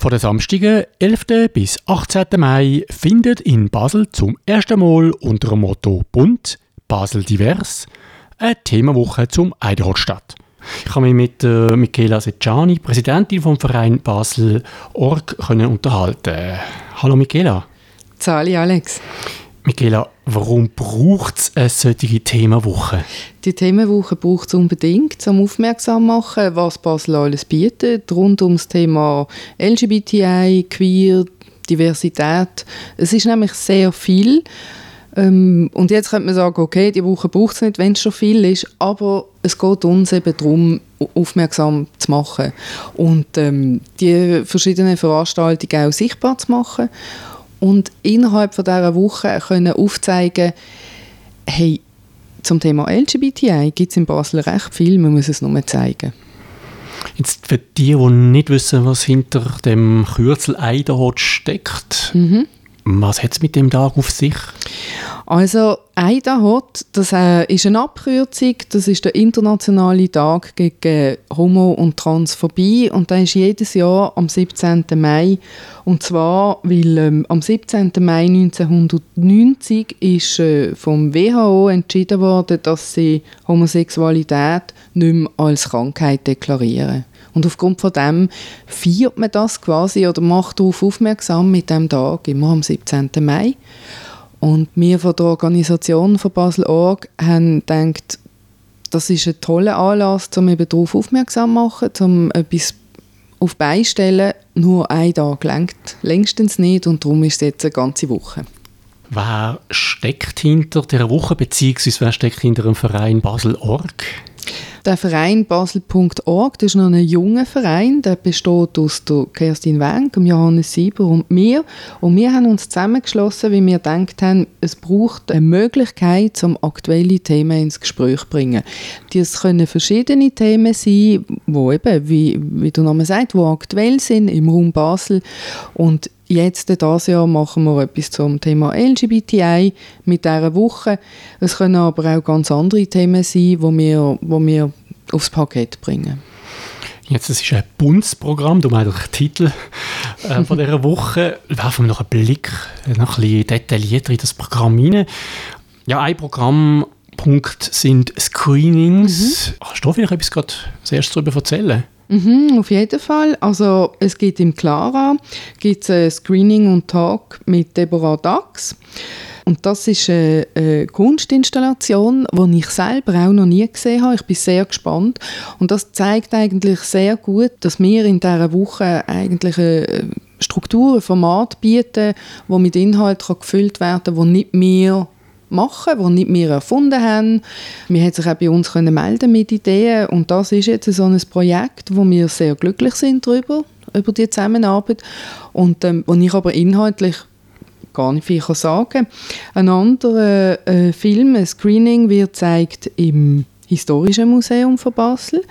Von den Samstagen 11. bis 18. Mai findet in Basel zum ersten Mal unter dem Motto Bunt, Basel divers eine Themenwoche zum Eiderholz statt. Ich habe mich mit äh, Michaela Secciani, Präsidentin vom Verein Basel Org, können unterhalten. Hallo Michaela. Zali Alex. Michaela, warum braucht es eine solche Themenwoche? Die Themenwoche braucht es unbedingt, um aufmerksam zu machen, was Basel alles bietet, rund um das Thema LGBTI, Queer, Diversität. Es ist nämlich sehr viel. Ähm, und jetzt könnte man sagen, okay, die Woche braucht es nicht, wenn es schon viel ist, aber es geht uns eben darum, aufmerksam zu machen und ähm, die verschiedenen Veranstaltungen auch sichtbar zu machen und innerhalb von dieser Woche können aufzeigen, hey, zum Thema LGBTI gibt es in Basel recht viel, man muss es nur zeigen. Jetzt für die, die nicht wissen, was hinter dem Kürzel Eiderhot steckt, mhm. Was hat es mit dem Tag auf sich? Also IDAHOT, das äh, ist eine Abkürzung, das ist der internationale Tag gegen Homo- und Transphobie und der ist jedes Jahr am 17. Mai und zwar, weil ähm, am 17. Mai 1990 ist äh, vom WHO entschieden worden, dass sie Homosexualität nicht mehr als Krankheit deklarieren. Und aufgrund von dem feiert man das quasi oder macht darauf aufmerksam mit dem Tag immer am 17. Mai. Und wir von der Organisation von Basel Org haben gedacht, das ist ein toller Anlass, um eben darauf aufmerksam zu machen, um etwas auf beistellen. Nur ein Tag längt längstens nicht und darum ist es jetzt eine ganze Woche. Wer steckt hinter der Woche, beziehungsweise wer steckt hinter dem Verein Basel Org? Der Verein basel.org, ist noch ein junger Verein, der besteht aus der Kerstin Wenk, Johannes Sieber und mir. Und wir haben uns zusammengeschlossen, weil wir gedacht haben, es braucht eine Möglichkeit, um aktuelle Themen ins Gespräch zu bringen. Das können verschiedene Themen sein, wo eben, wie, wie Name sagt, wo aktuell sind im Raum Basel. Und Jetzt, dieses Jahr, machen wir etwas zum Thema LGBTI mit dieser Woche. Es können aber auch ganz andere Themen sein, die wir, wo wir aufs Parkett bringen. Jetzt, das ist ein Bundesprogramm, du meinst den Titel äh, von dieser Woche. Werfen wir noch einen Blick noch ein bisschen detaillierter in das Programm hinein. Ja, ein Programmpunkt sind Screenings. Mhm. Hast du vielleicht etwas gerade als erstes darüber erzählen? Mhm, auf jeden Fall. Also es gibt im Clara gibt's ein Screening und Talk mit Deborah Dax. Und das ist eine, eine Kunstinstallation, die ich selber auch noch nie gesehen habe. Ich bin sehr gespannt. Und das zeigt eigentlich sehr gut, dass wir in dieser Woche eigentlich eine Struktur, ein Format bieten, wo mit Inhalt gefüllt werden kann, wo nicht mehr machen, die nicht wir erfunden haben. Wir haben sich auch bei uns können melden mit Ideen und das ist jetzt so ein Projekt, wo wir sehr glücklich sind darüber, über die Zusammenarbeit und ähm, wo ich aber inhaltlich gar nicht viel sagen kann. Ein anderer äh, Film, ein Screening, wird gezeigt im Historischen Museum von Basel,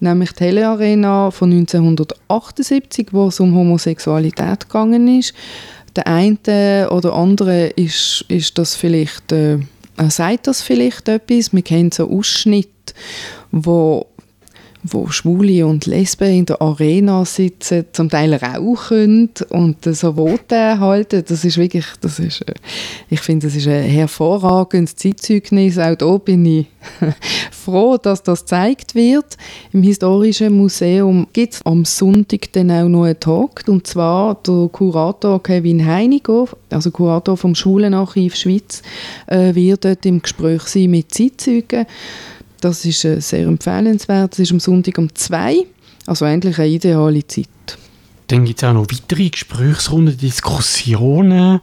nämlich die Helle Arena von 1978, wo es um Homosexualität gegangen ist der eine oder andere ist, ist das vielleicht, äh, sagt das vielleicht etwas. Wir kennen so Ausschnitte, wo wo Schwule und Lesben in der Arena sitzen, zum Teil rauchen und so Voten halten. Das ist wirklich, das ist, äh, ich finde, das ist ein hervorragendes Zeitzeugnis. Auch da bin ich froh, dass das gezeigt wird. Im Historischen Museum gibt es am Sonntag dann auch noch einen Talk, und zwar der Kurator Kevin Heiniger, also Kurator vom Schulenarchiv Schweiz, äh, wird dort im Gespräch sein mit Zeitzeugen das ist äh, sehr empfehlenswert. Es ist am Sonntag um 2 also eigentlich eine ideale Zeit. Dann gibt es auch noch weitere Gesprächsrunden, Diskussionen.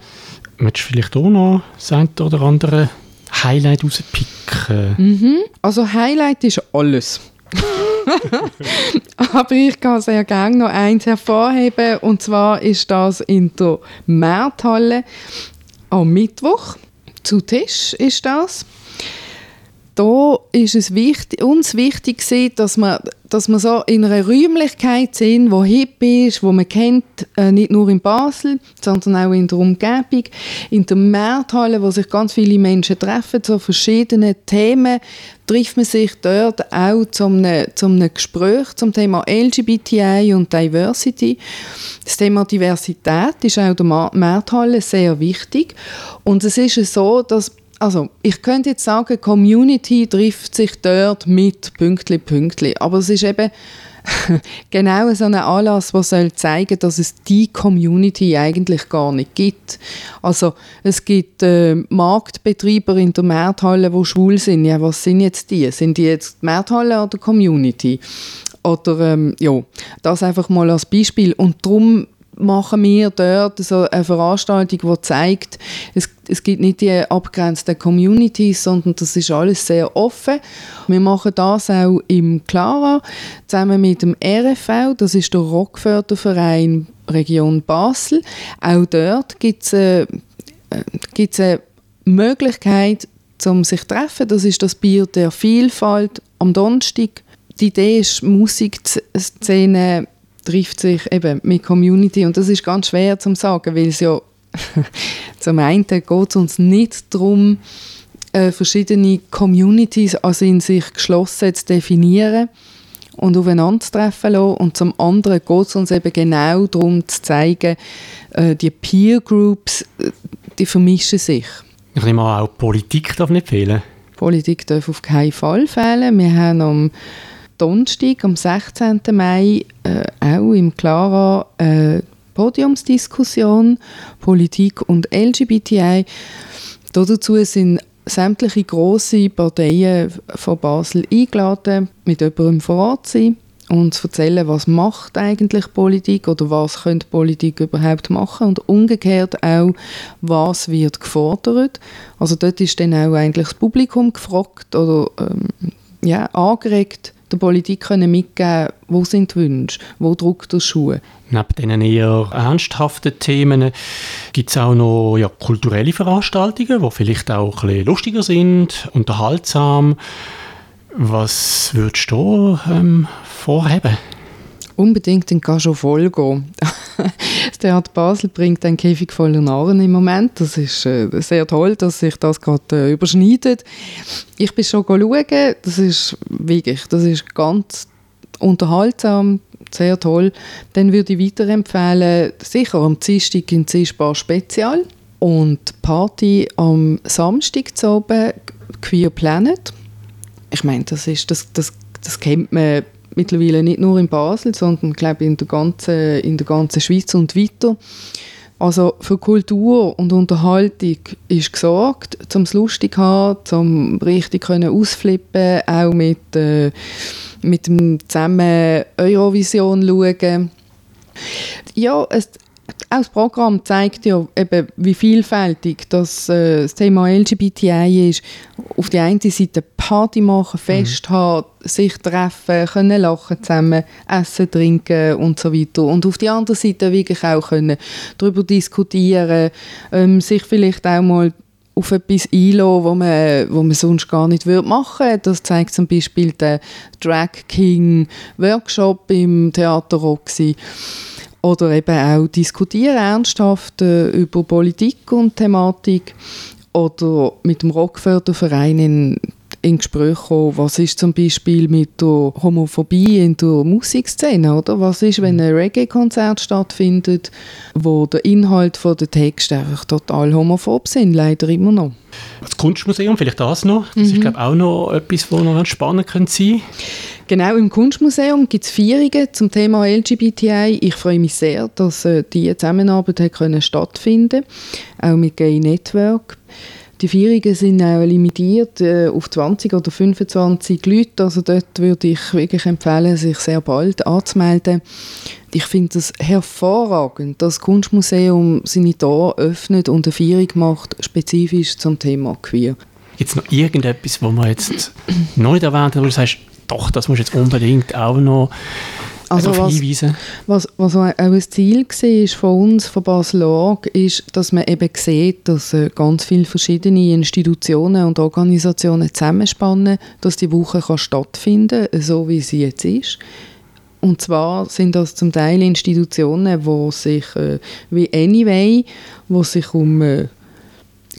Möchtest du vielleicht auch noch das eine oder andere Highlight rauspicken? Mhm. Also Highlight ist alles. Aber ich kann sehr gerne noch eins hervorheben und zwar ist das in der Märthalle am Mittwoch. Zu Tisch ist das. Da ist es wichtig, uns wichtig gewesen, dass wir, dass wir so in einer Räumlichkeit sind, wo hip ist, wo man kennt, äh, nicht nur in Basel, sondern auch in der Umgebung, in der Markthalle, wo sich ganz viele Menschen treffen, zu verschiedenen Themen, trifft man sich dort auch zum einem, zum einem Gespräch zum Thema LGBTI und Diversity. Das Thema Diversität ist auch der Markthalle sehr wichtig und es ist so, dass also ich könnte jetzt sagen, Community trifft sich dort mit Pünktli Pünktli, aber es ist eben genau so ein Anlass, der soll zeigen, dass es die Community eigentlich gar nicht gibt. Also es gibt äh, Marktbetreiber in der Markthalle, die schwul sind. Ja, was sind jetzt die? Sind die jetzt die Markthalle oder Community? Oder ähm, ja, das einfach mal als Beispiel. Und darum machen wir dort so eine Veranstaltung, die zeigt, es, es gibt nicht die abgrenzten Communities, sondern das ist alles sehr offen. Wir machen das auch im Clara zusammen mit dem RFV, das ist der Rockförderverein Region Basel. Auch dort gibt es äh, gibt's eine Möglichkeit, um sich zu treffen. Das ist das Bier der Vielfalt am Donnerstag. Die Idee ist, Musikszene trifft sich eben mit Community und das ist ganz schwer zu sagen, weil es ja zum einen geht es uns nicht darum, äh, verschiedene Communities also in sich geschlossen zu definieren und aufeinander zu treffen lassen. Und zum anderen geht es uns eben genau darum zu zeigen, äh, die Peer Groups, äh, die vermischen sich. Ich nehme an, auch Politik darf nicht fehlen. Politik darf auf keinen Fall fehlen. Wir haben am Donnerstag, am 16. Mai, äh, auch im Clara äh, Podiumsdiskussion Politik und LGBTI. Dazu sind sämtliche große Parteien von Basel eingeladen, mit jemandem vor Ort zu sein und zu erzählen, was macht eigentlich Politik oder was könnte Politik überhaupt machen und umgekehrt auch, was wird gefordert. Also dort ist dann auch eigentlich das Publikum gefragt oder ähm, ja, angeregt, der Politik können mitgeben wo sind die Wünsche, wo drückt der Schuh. Neben diesen eher ernsthaften Themen gibt es auch noch ja, kulturelle Veranstaltungen, die vielleicht auch ein bisschen lustiger sind, unterhaltsam. Was würdest du ähm, vorheben? Unbedingt in voll gehen. das Theater Basel bringt einen Käfig voller Narren im Moment. Das ist äh, sehr toll, dass sich das gerade äh, überschneidet. Ich bin schon schauen. Das ist wirklich, das ist ganz unterhaltsam, sehr toll. Dann würde ich weiterempfehlen, sicher am Dienstag in Zischbar Spezial und Party am Samstag zu oben, Queer Planet. Ich meine, das, ist, das, das, das kennt man mittlerweile nicht nur in Basel, sondern glaube in der ganzen, in der ganzen Schweiz und weiter. Also für Kultur und Unterhaltung ist gesorgt, zum es lustig haben, zum richtig können ausflippen, auch mit, äh, mit dem zusammen Eurovision schauen. Ja, es, auch das Programm zeigt ja eben, wie vielfältig das, äh, das Thema LGBTI ist. Auf der einen Seite Party machen, Fest mhm. haben, sich treffen, können lachen zusammen, essen, trinken und so weiter. Und auf der anderen Seite wirklich auch können darüber diskutieren, ähm, sich vielleicht auch mal auf etwas einlassen, wo man, wo man sonst gar nicht machen würde. Das zeigt zum Beispiel der Drag King Workshop im Theater Roxy. Oder eben auch diskutieren ernsthaft äh, über Politik und Thematik. Oder mit dem Rockförderverein in in Gespräch kommen, was ist zum Beispiel mit der Homophobie in der Musikszene, oder? Was ist, wenn ein Reggae-Konzert stattfindet, wo der Inhalt von der Texte einfach total homophob sind, leider immer noch. Das Kunstmuseum, vielleicht das noch, das mhm. ist glaube auch noch etwas, was noch ganz spannend könnte sein Genau, im Kunstmuseum gibt es Feierungen zum Thema LGBTI. Ich freue mich sehr, dass äh, diese Zusammenarbeit hat können stattfinden auch mit Gay Network. Die Feierungen sind auch limitiert äh, auf 20 oder 25 Leute. Also dort würde ich wirklich empfehlen, sich sehr bald anzumelden. Ich finde es hervorragend, dass das Kunstmuseum seine Tore öffnet und eine Feierung macht, spezifisch zum Thema Queer. Es noch irgendetwas, wo man jetzt noch nicht erwähnt hat, wo du sagst, doch, das muss jetzt unbedingt auch noch also darauf was, hinweisen. Was, was auch ein Ziel war von uns, von Basel-Org, ist, dass man eben sieht, dass äh, ganz viele verschiedene Institutionen und Organisationen zusammenspannen, dass die Woche kann stattfinden kann, so wie sie jetzt ist. Und zwar sind das zum Teil Institutionen, die sich äh, wie Anyway, wo sich um äh,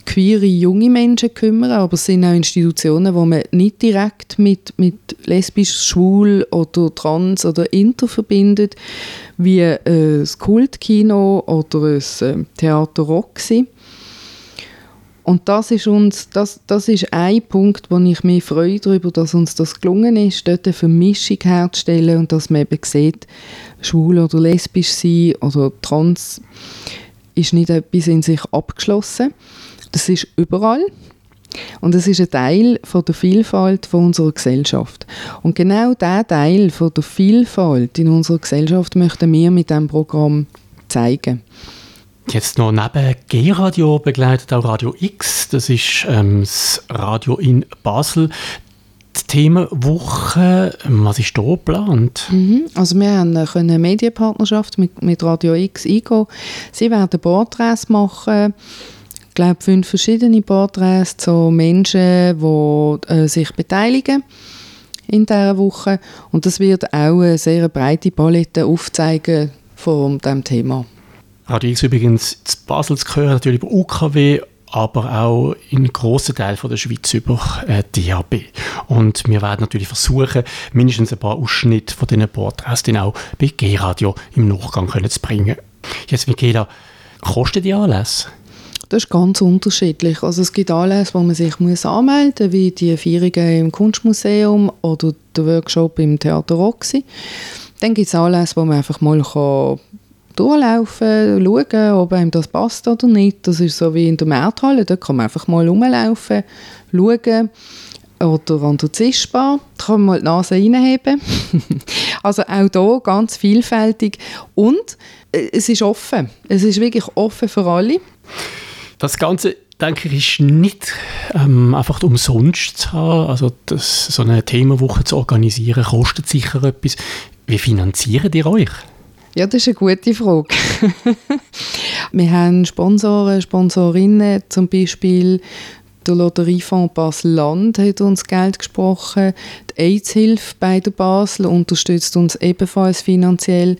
queere junge Menschen kümmern, aber es sind auch Institutionen, wo man nicht direkt mit, mit lesbisch, schwul oder trans oder inter verbindet, wie äh, das Kultkino oder das äh, Theater Roxy. Und das ist, uns, das, das ist ein Punkt, wo ich mich freue darüber, dass uns das gelungen ist, dort eine Vermischung herzustellen und dass man eben sieht, schwul oder lesbisch sein oder trans ist nicht etwas in sich abgeschlossen. Das ist überall. Und es ist ein Teil von der Vielfalt von unserer Gesellschaft. Und genau dieser Teil von der Vielfalt in unserer Gesellschaft möchten wir mit diesem Programm zeigen. Jetzt noch neben G-Radio begleitet auch Radio X. Das ist ähm, das Radio in Basel. Die Themenwoche, was ist da geplant? Mhm. Also wir haben eine Medienpartnerschaft mit, mit Radio X eingehen. Sie werden Porträts machen glaube, fünf verschiedene Porträts zu Menschen, die äh, sich beteiligen in dieser Woche. Und das wird auch eine sehr breite Palette aufzeigen von diesem Thema. Radio X übrigens zu Basel zu hören, natürlich über UKW, aber auch in grossen Teilen der Schweiz über äh, DAB. Und wir werden natürlich versuchen, mindestens ein paar Ausschnitte von diesen Porträts dann auch bei G-Radio im Nachgang können zu bringen. Jetzt, Michaela, kostet die Anlässe? Das ist ganz unterschiedlich. Also es gibt Anlässe, wo man sich muss anmelden muss, wie die Feierungen im Kunstmuseum oder der Workshop im Theater Roxy. Dann gibt es Anlässe, wo man einfach mal kann durchlaufen, schauen, ob einem das passt oder nicht. Das ist so wie in der Märthalle, da kann man einfach mal rumlaufen, schauen. Oder an der Zischbar, da kann man mal die Nase reinheben. also auch hier ganz vielfältig. Und äh, es ist offen. Es ist wirklich offen für alle. Das Ganze, denke ich, ist nicht ähm, einfach umsonst zu haben. Also das, so eine Themenwoche zu organisieren, kostet sicher etwas. Wie finanzieren ihr euch? Ja, das ist eine gute Frage. wir haben Sponsoren, Sponsorinnen, zum Beispiel der Lotteriefonds Basel-Land hat uns Geld gesprochen. Die AIDS-Hilfe bei der Basel unterstützt uns ebenfalls finanziell.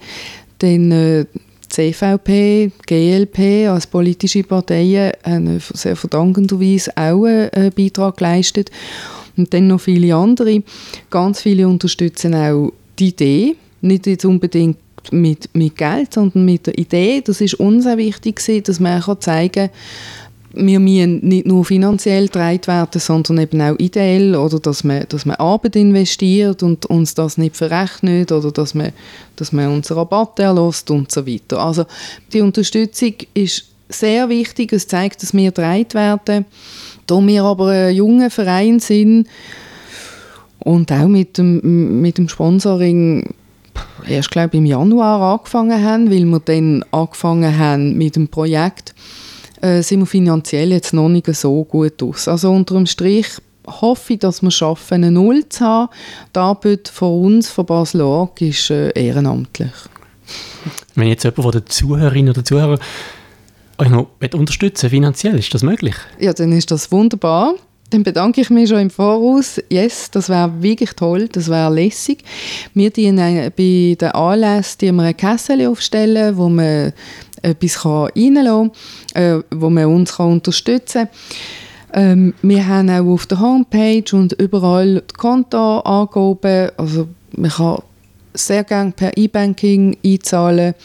Dann äh, CVP, GLP als politische Parteien haben sehr verdankenderweise auch einen Beitrag geleistet. Und dann noch viele andere. Ganz viele unterstützen auch die Idee, nicht jetzt unbedingt mit, mit Geld, sondern mit der Idee. Das ist uns auch wichtig, dass man zeigen kann, wir müssen nicht nur finanziell getragen werden, sondern eben auch ideell oder dass man, dass man Arbeit investiert und uns das nicht verrechnet oder dass man, dass man uns Rabatte erlässt und so weiter. Also die Unterstützung ist sehr wichtig. Es zeigt, dass wir getragen werden. Da wir aber ein junger Verein sind und auch mit dem, mit dem Sponsoring erst glaube ich, im Januar angefangen haben, weil wir dann angefangen haben mit dem Projekt äh, sind wir finanziell jetzt noch nicht so gut aus. Also unter dem Strich hoffe ich, dass wir schaffen, eine Null zu haben. Die Arbeit von uns, von Basel Org, ist äh, ehrenamtlich. Wenn jetzt jemand von den Zuhörerinnen oder Zuhörern euch noch unterstützen finanziell, ist das möglich? Ja, dann ist das wunderbar. Dann bedanke ich mich schon im Voraus. Yes, das wäre wirklich toll, das wäre lässig. Wir dienen äh, bei den Anlässen die wir ein Kessel aufstellen, wo man etwas reinlassen äh, wo man uns unterstützen kann. Ähm, wir haben auch auf der Homepage und überall die Konto angeben. Also man kann sehr gerne per E-Banking einzahlen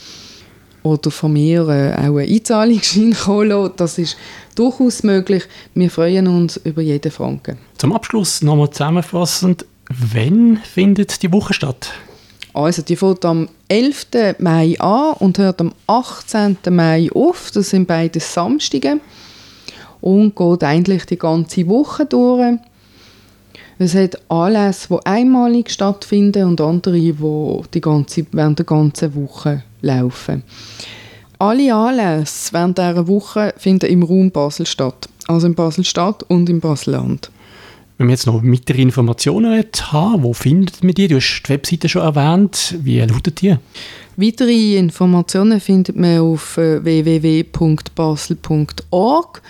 oder von mir äh, auch einen Einzahlungsschein holen. Das ist durchaus möglich. Wir freuen uns über jeden Franken. Zum Abschluss nochmal zusammenfassend, wann findet die Woche statt? Also die fängt am 11. Mai an und hört am 18. Mai auf. Das sind beide Samstage. Und geht eigentlich die ganze Woche durch. Es hat Anlässe, die einmalig stattfinden und andere, die die ganze, während der ganzen Woche laufen. Alle Anlässe während dieser Woche finden im Raum Basel statt. Also in Basel-Stadt und im Basel-Land. Wenn wir jetzt noch weitere Informationen haben, wo findet man die? Du hast die Webseite schon erwähnt. Wie lautet die? Weitere Informationen findet man auf äh, www.basel.org.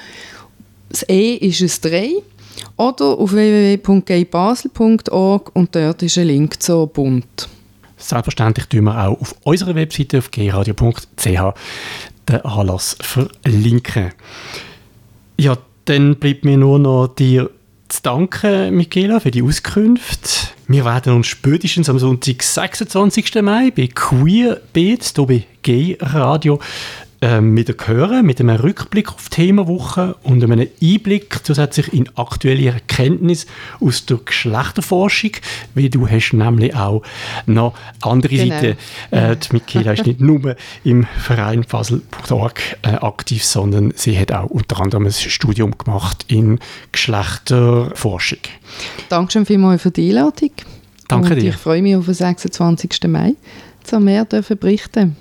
Das E ist ein 3 oder auf www.gaybasel.org und dort ist ein Link zur Bund. Selbstverständlich tun wir auch auf unserer Webseite auf gradio.ch den Anlass verlinken. Ja, dann bleibt mir nur noch dir zu danken, Michaela, für die Auskünfte. Wir werden uns spätestens am Sonntag, 26. Mai, bei Queer Beats, hier bei Gay Radio, ähm, wieder hören, mit einem Rückblick auf die Themenwoche und einem Einblick zusätzlich in aktuelle Erkenntnisse aus der Geschlechterforschung, weil du hast nämlich auch noch andere genau. Seiten. Äh, die Michaela ist nicht nur im Verein Basel.org äh, aktiv, sondern sie hat auch unter anderem ein Studium gemacht in Geschlechterforschung. Dankeschön vielmals für die Einladung. Danke und dir. Ich freue mich auf den 26. Mai, zu mehr berichten